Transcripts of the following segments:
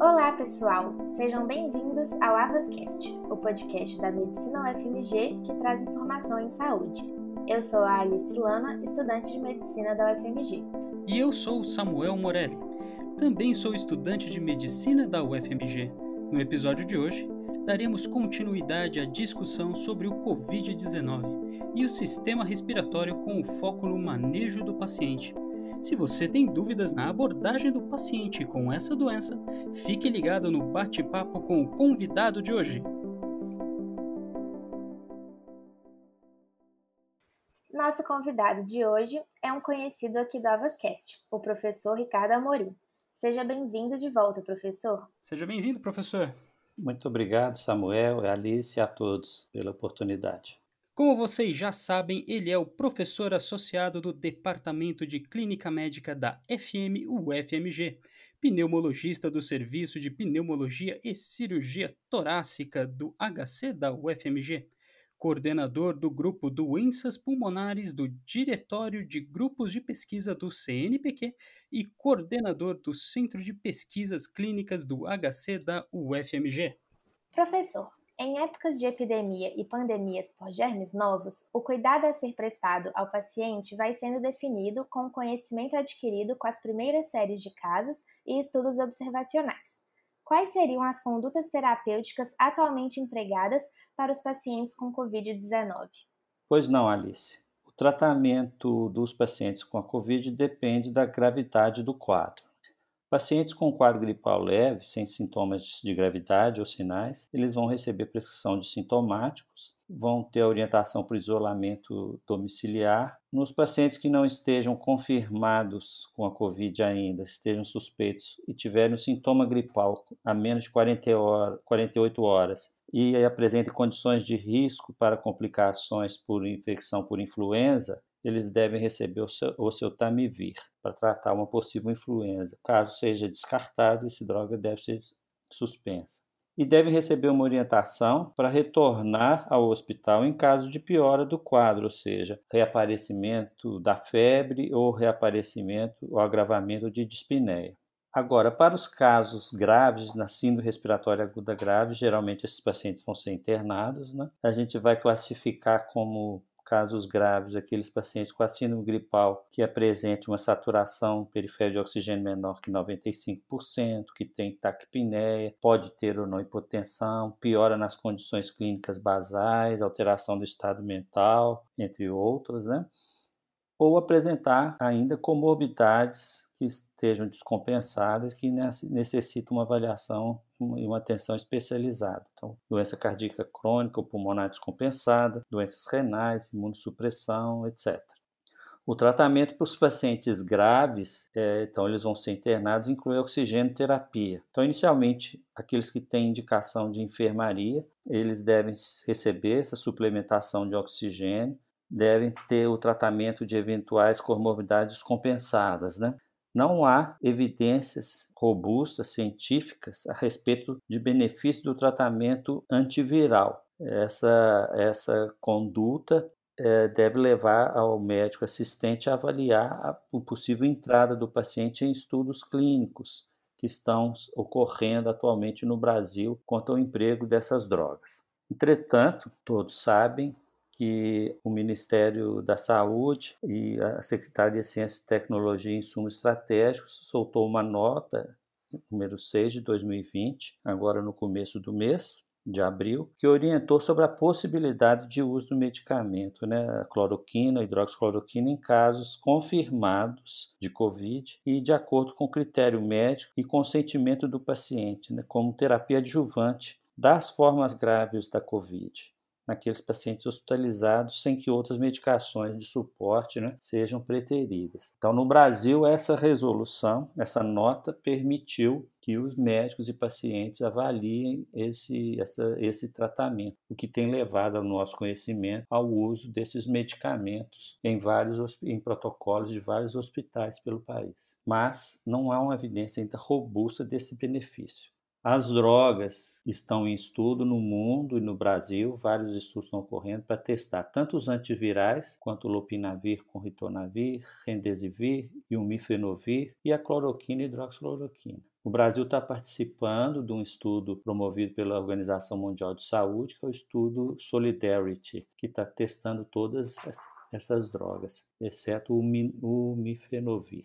Olá, pessoal! Sejam bem-vindos ao Avascast, o podcast da Medicina UFMG que traz informação em saúde. Eu sou a Alice Lana, estudante de Medicina da UFMG. E eu sou o Samuel Morelli. Também sou estudante de Medicina da UFMG. No episódio de hoje, daremos continuidade à discussão sobre o Covid-19 e o sistema respiratório com o foco no manejo do paciente. Se você tem dúvidas na abordagem do paciente com essa doença, fique ligado no bate-papo com o convidado de hoje. Nosso convidado de hoje é um conhecido aqui do Avascast, o professor Ricardo Amorim. Seja bem-vindo de volta, professor. Seja bem-vindo, professor. Muito obrigado, Samuel, Alice e a todos pela oportunidade. Como vocês já sabem, ele é o professor associado do Departamento de Clínica Médica da FM UFMG, pneumologista do Serviço de Pneumologia e Cirurgia Torácica do HC da UFMG, coordenador do Grupo Doenças Pulmonares do Diretório de Grupos de Pesquisa do CNPq e coordenador do Centro de Pesquisas Clínicas do HC da UFMG. Professor, em épocas de epidemia e pandemias por germes novos, o cuidado a ser prestado ao paciente vai sendo definido com o conhecimento adquirido com as primeiras séries de casos e estudos observacionais. Quais seriam as condutas terapêuticas atualmente empregadas para os pacientes com Covid-19? Pois não, Alice. O tratamento dos pacientes com a Covid depende da gravidade do quadro. Pacientes com quadro gripal leve, sem sintomas de gravidade ou sinais, eles vão receber prescrição de sintomáticos, vão ter orientação para isolamento domiciliar. Nos pacientes que não estejam confirmados com a Covid ainda, estejam suspeitos e tiverem um sintoma gripal a menos de 40 horas, 48 horas e apresentem condições de risco para complicações por infecção por influenza, eles devem receber o seu, Tamivir para tratar uma possível influenza. Caso seja descartado, essa droga deve ser suspensa. E devem receber uma orientação para retornar ao hospital em caso de piora do quadro, ou seja, reaparecimento da febre ou reaparecimento ou agravamento de dispneia. Agora, para os casos graves, na síndrome respiratória aguda grave, geralmente esses pacientes vão ser internados. Né? A gente vai classificar como casos graves, aqueles pacientes com a síndrome gripal que apresentem uma saturação periférica de oxigênio menor que 95%, que tem taquipneia, pode ter ou não hipotensão, piora nas condições clínicas basais, alteração do estado mental, entre outros, né? ou apresentar ainda comorbidades que estejam descompensadas, que necessitam uma avaliação e uma atenção especializada. Então, doença cardíaca crônica ou pulmonar descompensada, doenças renais, imunossupressão, etc. O tratamento para os pacientes graves, é, então eles vão ser internados, inclui oxigênio terapia. Então, inicialmente, aqueles que têm indicação de enfermaria, eles devem receber essa suplementação de oxigênio, devem ter o tratamento de eventuais comorbidades compensadas, né? Não há evidências robustas, científicas, a respeito de benefício do tratamento antiviral. Essa, essa conduta é, deve levar ao médico assistente a avaliar a, a possível entrada do paciente em estudos clínicos que estão ocorrendo atualmente no Brasil quanto ao emprego dessas drogas. Entretanto, todos sabem que o Ministério da Saúde e a Secretaria de Ciência, Tecnologia e Insumos Estratégicos soltou uma nota, número 6 de 2020, agora no começo do mês, de abril, que orientou sobre a possibilidade de uso do medicamento, né, a cloroquina, a hidroxicloroquina, em casos confirmados de Covid e de acordo com critério médico e consentimento do paciente, né, como terapia adjuvante das formas graves da Covid naqueles pacientes hospitalizados sem que outras medicações de suporte né, sejam preteridas. Então, no Brasil, essa resolução, essa nota permitiu que os médicos e pacientes avaliem esse, essa, esse tratamento, o que tem levado ao nosso conhecimento ao uso desses medicamentos em vários em protocolos de vários hospitais pelo país. Mas não há uma evidência ainda robusta desse benefício. As drogas estão em estudo no mundo e no Brasil, vários estudos estão ocorrendo para testar tanto os antivirais quanto o lopinavir com ritonavir, remdesivir e o mifenovir e a cloroquina e hidroxicloroquina. O Brasil está participando de um estudo promovido pela Organização Mundial de Saúde, que é o estudo Solidarity, que está testando todas essas drogas, exceto o mifenovir.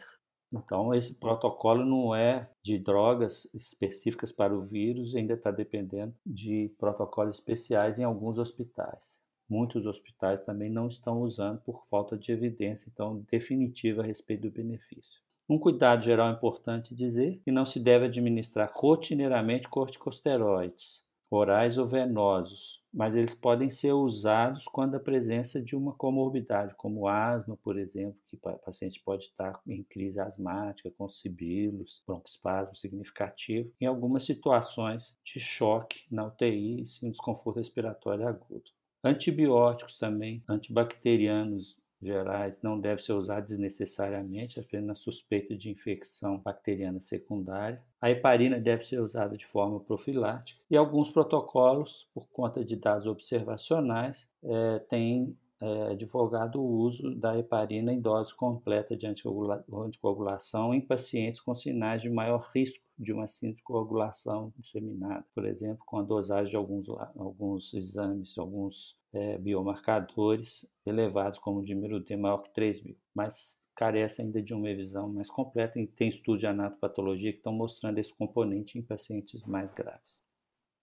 Então, esse protocolo não é de drogas específicas para o vírus, ainda está dependendo de protocolos especiais em alguns hospitais. Muitos hospitais também não estão usando por falta de evidência então definitiva a respeito do benefício. Um cuidado geral importante dizer que não se deve administrar rotineiramente corticosteroides, orais ou venosos, mas eles podem ser usados quando a presença de uma comorbidade, como asma, por exemplo, que o paciente pode estar em crise asmática, com sibilos, broncoespasmo significativo, em algumas situações de choque na UTI sim, desconforto respiratório agudo. Antibióticos também, antibacterianos gerais não deve ser usado desnecessariamente, apenas na suspeita de infecção bacteriana secundária. A heparina deve ser usada de forma profilática e alguns protocolos, por conta de dados observacionais, é, têm é, divulgado o uso da heparina em dose completa de anticoagulação em pacientes com sinais de maior risco de uma síndrome de coagulação disseminada, por exemplo, com a dosagem de alguns, alguns exames, alguns é, biomarcadores elevados, como o número D maior que 3 mil, mas carece ainda de uma revisão mais completa e tem estudos de anatopatologia que estão mostrando esse componente em pacientes mais graves.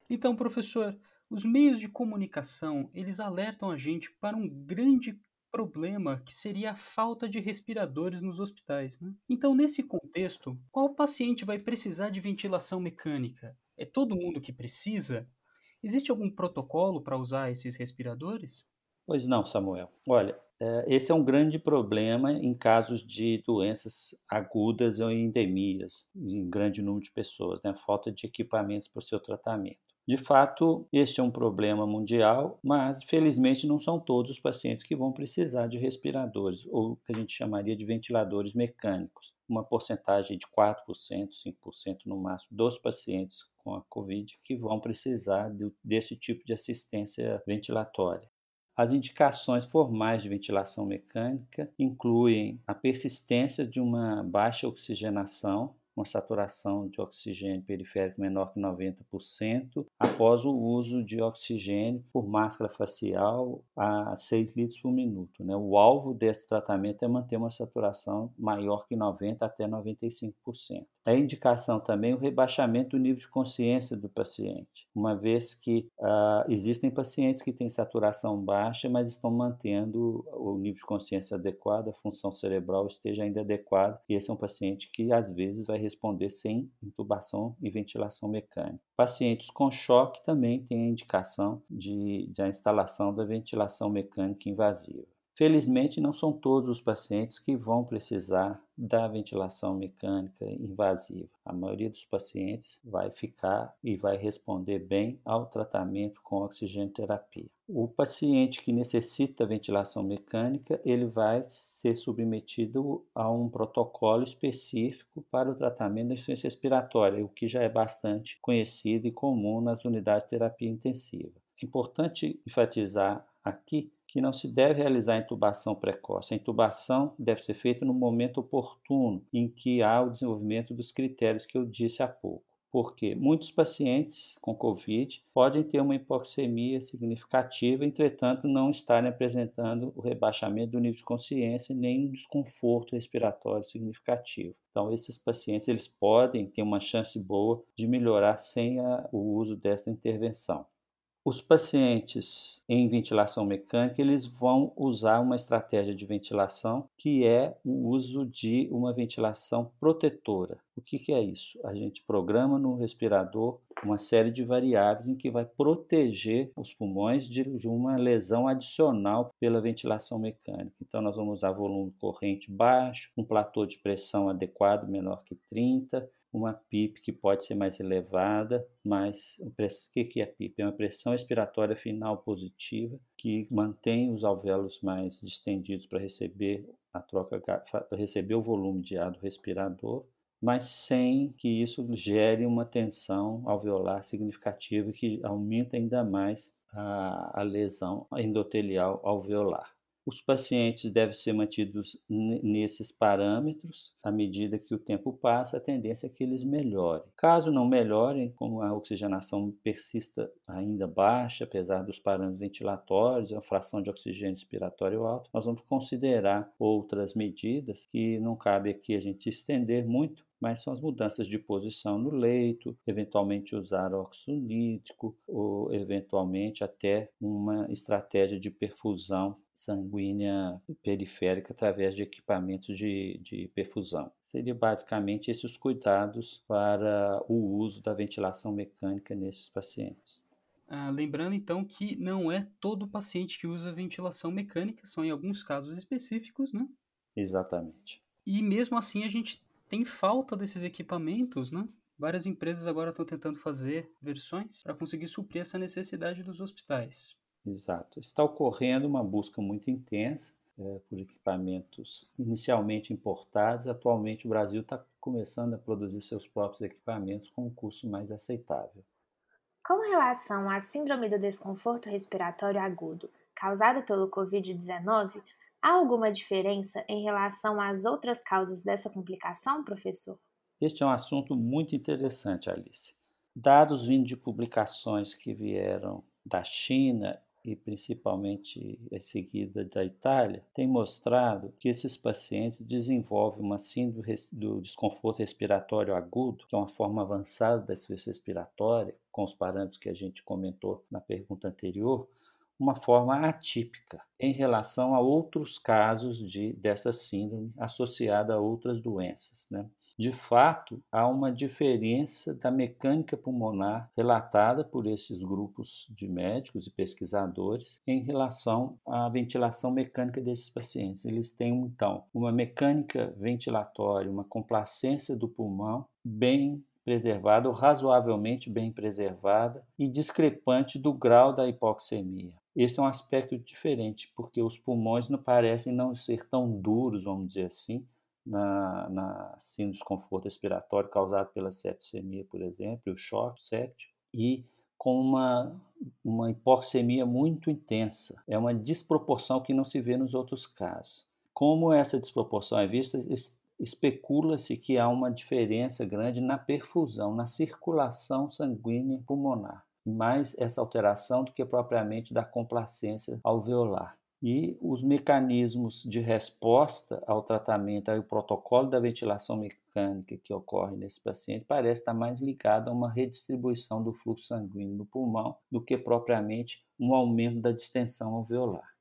Então, professor, os meios de comunicação, eles alertam a gente para um grande problema que seria a falta de respiradores nos hospitais. Né? Então, nesse contexto, qual paciente vai precisar de ventilação mecânica? É todo mundo que precisa? Existe algum protocolo para usar esses respiradores? Pois não, Samuel. Olha, é, esse é um grande problema em casos de doenças agudas ou endemias, em grande número de pessoas, né? falta de equipamentos para o seu tratamento. De fato, este é um problema mundial, mas felizmente não são todos os pacientes que vão precisar de respiradores, ou que a gente chamaria de ventiladores mecânicos. Uma porcentagem de 4%, 5% no máximo dos pacientes com a Covid que vão precisar desse tipo de assistência ventilatória. As indicações formais de ventilação mecânica incluem a persistência de uma baixa oxigenação, uma saturação de oxigênio periférico menor que 90%, após o uso de oxigênio por máscara facial a 6 litros por minuto. Né? O alvo desse tratamento é manter uma saturação maior que 90% até 95%. É indicação também o rebaixamento do nível de consciência do paciente, uma vez que uh, existem pacientes que têm saturação baixa, mas estão mantendo o nível de consciência adequado, a função cerebral esteja ainda adequada, e esse é um paciente que às vezes vai responder sem intubação e ventilação mecânica. Pacientes com choque também têm a indicação de, de a instalação da ventilação mecânica invasiva. Felizmente, não são todos os pacientes que vão precisar da ventilação mecânica invasiva. A maioria dos pacientes vai ficar e vai responder bem ao tratamento com oxigenoterapia. O paciente que necessita ventilação mecânica, ele vai ser submetido a um protocolo específico para o tratamento da insuficiência respiratória, o que já é bastante conhecido e comum nas unidades de terapia intensiva. É importante enfatizar aqui que não se deve realizar intubação precoce. A intubação deve ser feita no momento oportuno, em que há o desenvolvimento dos critérios que eu disse há pouco. Porque muitos pacientes com Covid podem ter uma hipoxemia significativa, entretanto, não estarem apresentando o rebaixamento do nível de consciência nem um desconforto respiratório significativo. Então, esses pacientes eles podem ter uma chance boa de melhorar sem a, o uso desta intervenção. Os pacientes em ventilação mecânica, eles vão usar uma estratégia de ventilação que é o uso de uma ventilação protetora. O que, que é isso? A gente programa no respirador uma série de variáveis em que vai proteger os pulmões de, uma lesão adicional pela ventilação mecânica. Então, nós vamos usar volume corrente baixo, um platô de pressão adequado menor que 30, uma PIP que pode ser mais elevada, mas o que é PIP? É uma pressão expiratória final positiva que mantém os alvéolos mais distendidos para receber a troca, receber o volume de ar do respirador mas sem que isso gere uma tensão alveolar significativa que aumenta ainda mais a, a lesão endotelial alveolar. Os pacientes devem ser mantidos nesses parâmetros à medida que o tempo passa, a tendência é que eles melhorem. Caso não melhorem, como a oxigenação persista ainda baixa, apesar dos parâmetros ventilatórios, a fração de oxigênio respiratório alta, nós vamos considerar outras medidas que não cabe aqui a gente estender muito, mas são as mudanças de posição no leito, eventualmente usar óxido nítrico ou eventualmente até uma estratégia de perfusão sanguínea periférica através de equipamentos de, de perfusão. Seria basicamente esses cuidados para o uso da ventilação mecânica nesses pacientes. Ah, lembrando então que não é todo paciente que usa ventilação mecânica, são em alguns casos específicos, né? Exatamente. E mesmo assim a gente tem falta desses equipamentos, né? Várias empresas agora estão tentando fazer versões para conseguir suprir essa necessidade dos hospitais. Exato. Está ocorrendo uma busca muito intensa é, por equipamentos inicialmente importados. Atualmente, o Brasil está começando a produzir seus próprios equipamentos com um custo mais aceitável. Com relação à síndrome do desconforto respiratório agudo causada pelo Covid-19, Há alguma diferença em relação às outras causas dessa complicação, professor? Este é um assunto muito interessante, Alice. Dados vindo de publicações que vieram da China e principalmente em seguida da Itália, têm mostrado que esses pacientes desenvolvem uma síndrome do desconforto respiratório agudo, que é uma forma avançada da insuficiência respiratória, com os parâmetros que a gente comentou na pergunta anterior, uma forma atípica em relação a outros casos de, dessa síndrome associada a outras doenças. Né? De fato, há uma diferença da mecânica pulmonar relatada por esses grupos de médicos e pesquisadores em relação à ventilação mecânica desses pacientes. Eles têm, então, uma mecânica ventilatória, uma complacência do pulmão bem preservada ou razoavelmente bem preservada e discrepante do grau da hipoxemia. Esse é um aspecto diferente, porque os pulmões não parecem não ser tão duros, vamos dizer assim, na, na de desconforto respiratório causado pela septicemia, por exemplo, o choque séptico, e com uma, uma hipoxemia muito intensa. É uma desproporção que não se vê nos outros casos. Como essa desproporção é vista, especula-se que há uma diferença grande na perfusão, na circulação sanguínea pulmonar mais essa alteração do que propriamente da complacência alveolar. E os mecanismos de resposta ao tratamento, ao protocolo da ventilação mecânica que ocorre nesse paciente, parece estar mais ligado a uma redistribuição do fluxo sanguíneo no pulmão do que propriamente um aumento da distensão alveolar.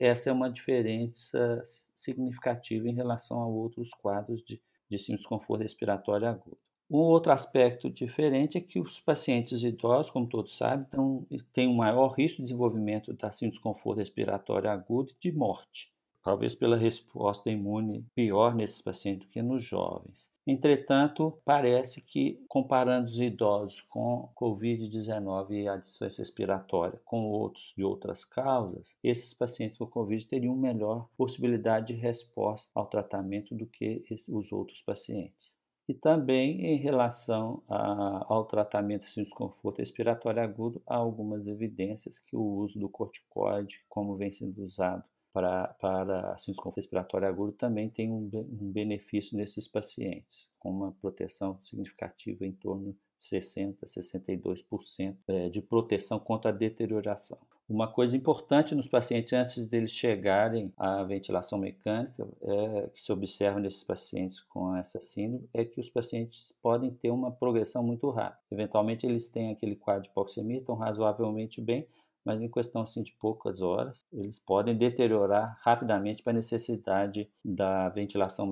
Essa, é uma diferença significativa em relação a outros quadros de, de desconforto respiratório agudo. Um outro aspecto diferente é que os pacientes idosos, como todos sabem, então, têm um maior risco de desenvolvimento da síndrome de desconforto respiratório agudo e de morte, talvez pela resposta imune pior nesses pacientes do que nos jovens. Entretanto, parece que, comparando os idosos com Covid-19 e a disfunção respiratória com outros de outras causas, esses pacientes com Covid teriam melhor possibilidade de resposta ao tratamento do que os outros pacientes e também em relação a, ao tratamento de desconforto respiratório agudo, há algumas evidências que o uso do corticoide, como vem sendo usado para, para desconforto respiratório agudo, também tem um, um benefício nesses pacientes, com uma proteção significativa em torno 60, 62% é, de proteção contra a deterioração. Uma coisa importante nos pacientes antes deles chegarem à ventilação mecânica, é, que se observa nesses pacientes com essa síndrome, é que os pacientes podem ter uma progressão muito rápida. Eventualmente eles têm aquele quadro de hipoxemia, estão razoavelmente bem, mas em questão assim, de poucas horas, eles podem deteriorar rapidamente para a necessidade da ventilação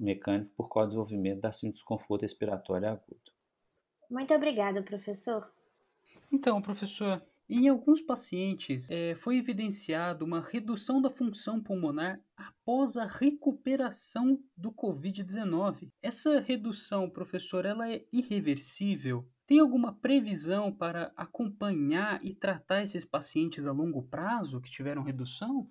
mecânica por causa do desenvolvimento da síndrome de desconforto respiratório agudo. Muito obrigada, professor. Então, professor, em alguns pacientes é, foi evidenciado uma redução da função pulmonar após a recuperação do Covid-19. Essa redução, professor, ela é irreversível? Tem alguma previsão para acompanhar e tratar esses pacientes a longo prazo que tiveram redução?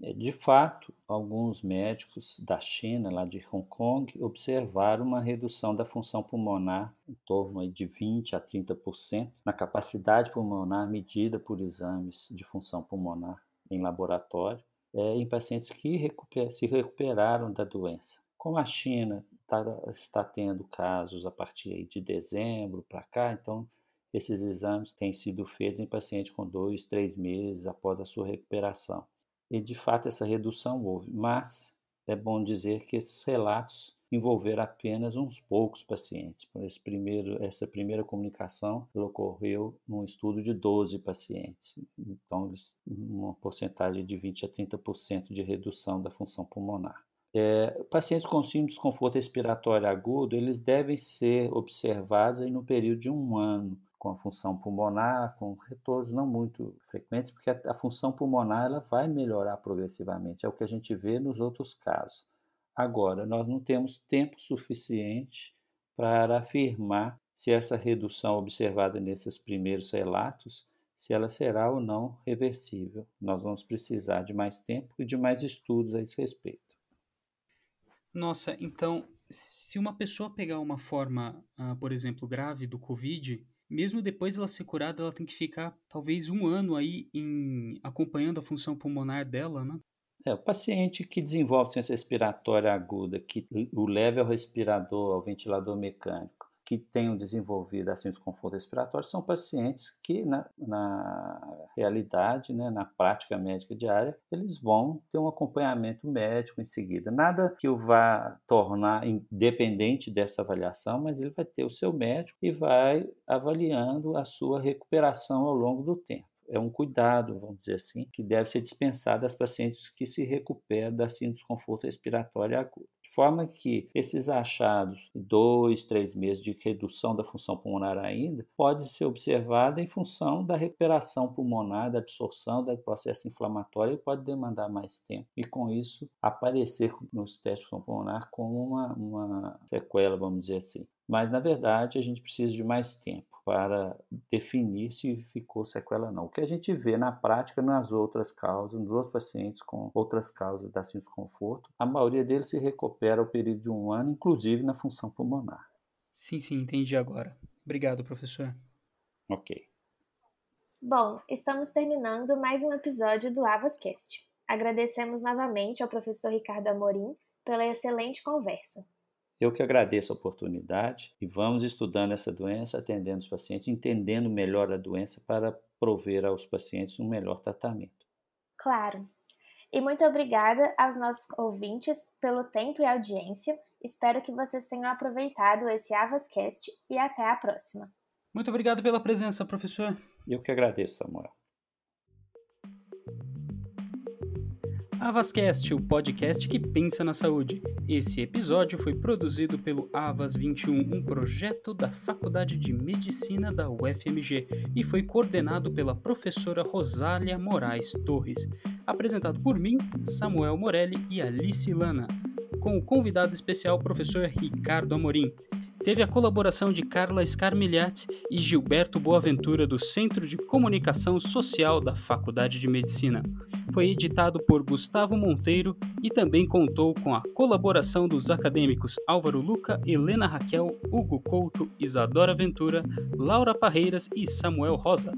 É, de fato, alguns médicos da China, lá de Hong Kong, observaram uma redução da função pulmonar em torno de 20 a 30% na capacidade pulmonar medida por exames de função pulmonar em laboratório é, em pacientes que se recuperaram da doença. Como a China tá, está tendo casos a partir de dezembro para cá, então esses exames têm sido feitos em pacientes com dois, três meses após a sua recuperação. E de fato essa redução houve, mas é bom dizer que esses relatos envolveram apenas uns poucos pacientes. Esse primeiro, essa primeira comunicação ocorreu num estudo de 12 pacientes. Então, uma porcentagem de 20 a 30% de redução da função pulmonar. É, pacientes com síndrome de desconforto respiratório agudo, eles devem ser observados aí no período de um ano com a função pulmonar, com retornos não muito frequentes, porque a, a, função pulmonar ela vai melhorar progressivamente, é o que a gente vê nos outros casos. Agora, nós não temos tempo suficiente para afirmar se essa redução observada nesses primeiros relatos, se ela será ou não reversível. Nós vamos precisar de mais tempo e de mais estudos a esse respeito. Nossa, então, se uma pessoa pegar uma forma, uh, por exemplo, grave do Covid, mesmo depois ela ser curada, ela tem que ficar talvez um ano aí em acompanhando a função pulmonar dela, né? É, o paciente que desenvolve ciência respiratória aguda, que o leve ao respirador, ao ventilador mecânico, que tenham desenvolvido assim desconforto respiratório são pacientes que na, na realidade, né, na prática médica diária, eles vão ter um acompanhamento médico em seguida. Nada que o vá tornar independente dessa avaliação, mas ele vai ter o seu médico e vai avaliando a sua recuperação ao longo do tempo é um cuidado, vamos dizer assim, que deve ser dispensado às pacientes que se recuperam da síndrome de desconforto respiratório agudo. De forma que esses achados, dois, três meses de redução da função pulmonar ainda, pode ser observado em função da recuperação pulmonar, da absorção do processo inflamatório pode demandar mais tempo. E com isso, aparecer nos testes pulmonar como uma, uma sequela, vamos dizer assim. Mas, na verdade, a gente precisa de mais tempo para definir se ficou sequela ou não. O que a gente vê na prática nas outras causas, nos outros pacientes com outras causas da desconforto, a maioria deles se recupera ao período de um ano, inclusive na função pulmonar. Sim, sim, entendi agora. Obrigado, professor. Ok. Bom, estamos terminando mais um episódio do Avascast. Agradecemos novamente ao professor Ricardo Amorim pela excelente conversa. Eu que agradeço a oportunidade e vamos estudando essa doença, atendendo os pacientes, entendendo melhor a doença para prover aos pacientes um melhor tratamento. Claro. E muito obrigada aos nossos ouvintes pelo tempo e audiência. Espero que vocês tenham aproveitado esse Avascast e até a próxima. Muito obrigado pela presença, professor. Eu que agradeço, Samuel. Avascast, o podcast que pensa na saúde. Esse episódio foi produzido pelo Avas 21, um projeto da Faculdade de Medicina da UFMG e foi coordenado pela professora Rosália Moraes Torres. Apresentado por mim, Samuel Morelli e Alice Lana, com o convidado especial professor Ricardo Amorim. Teve a colaboração de Carla Scarmigliati e Gilberto Boaventura do Centro de Comunicação Social da Faculdade de Medicina. Foi editado por Gustavo Monteiro e também contou com a colaboração dos acadêmicos Álvaro Luca, Helena Raquel, Hugo Couto, Isadora Ventura, Laura Parreiras e Samuel Rosa.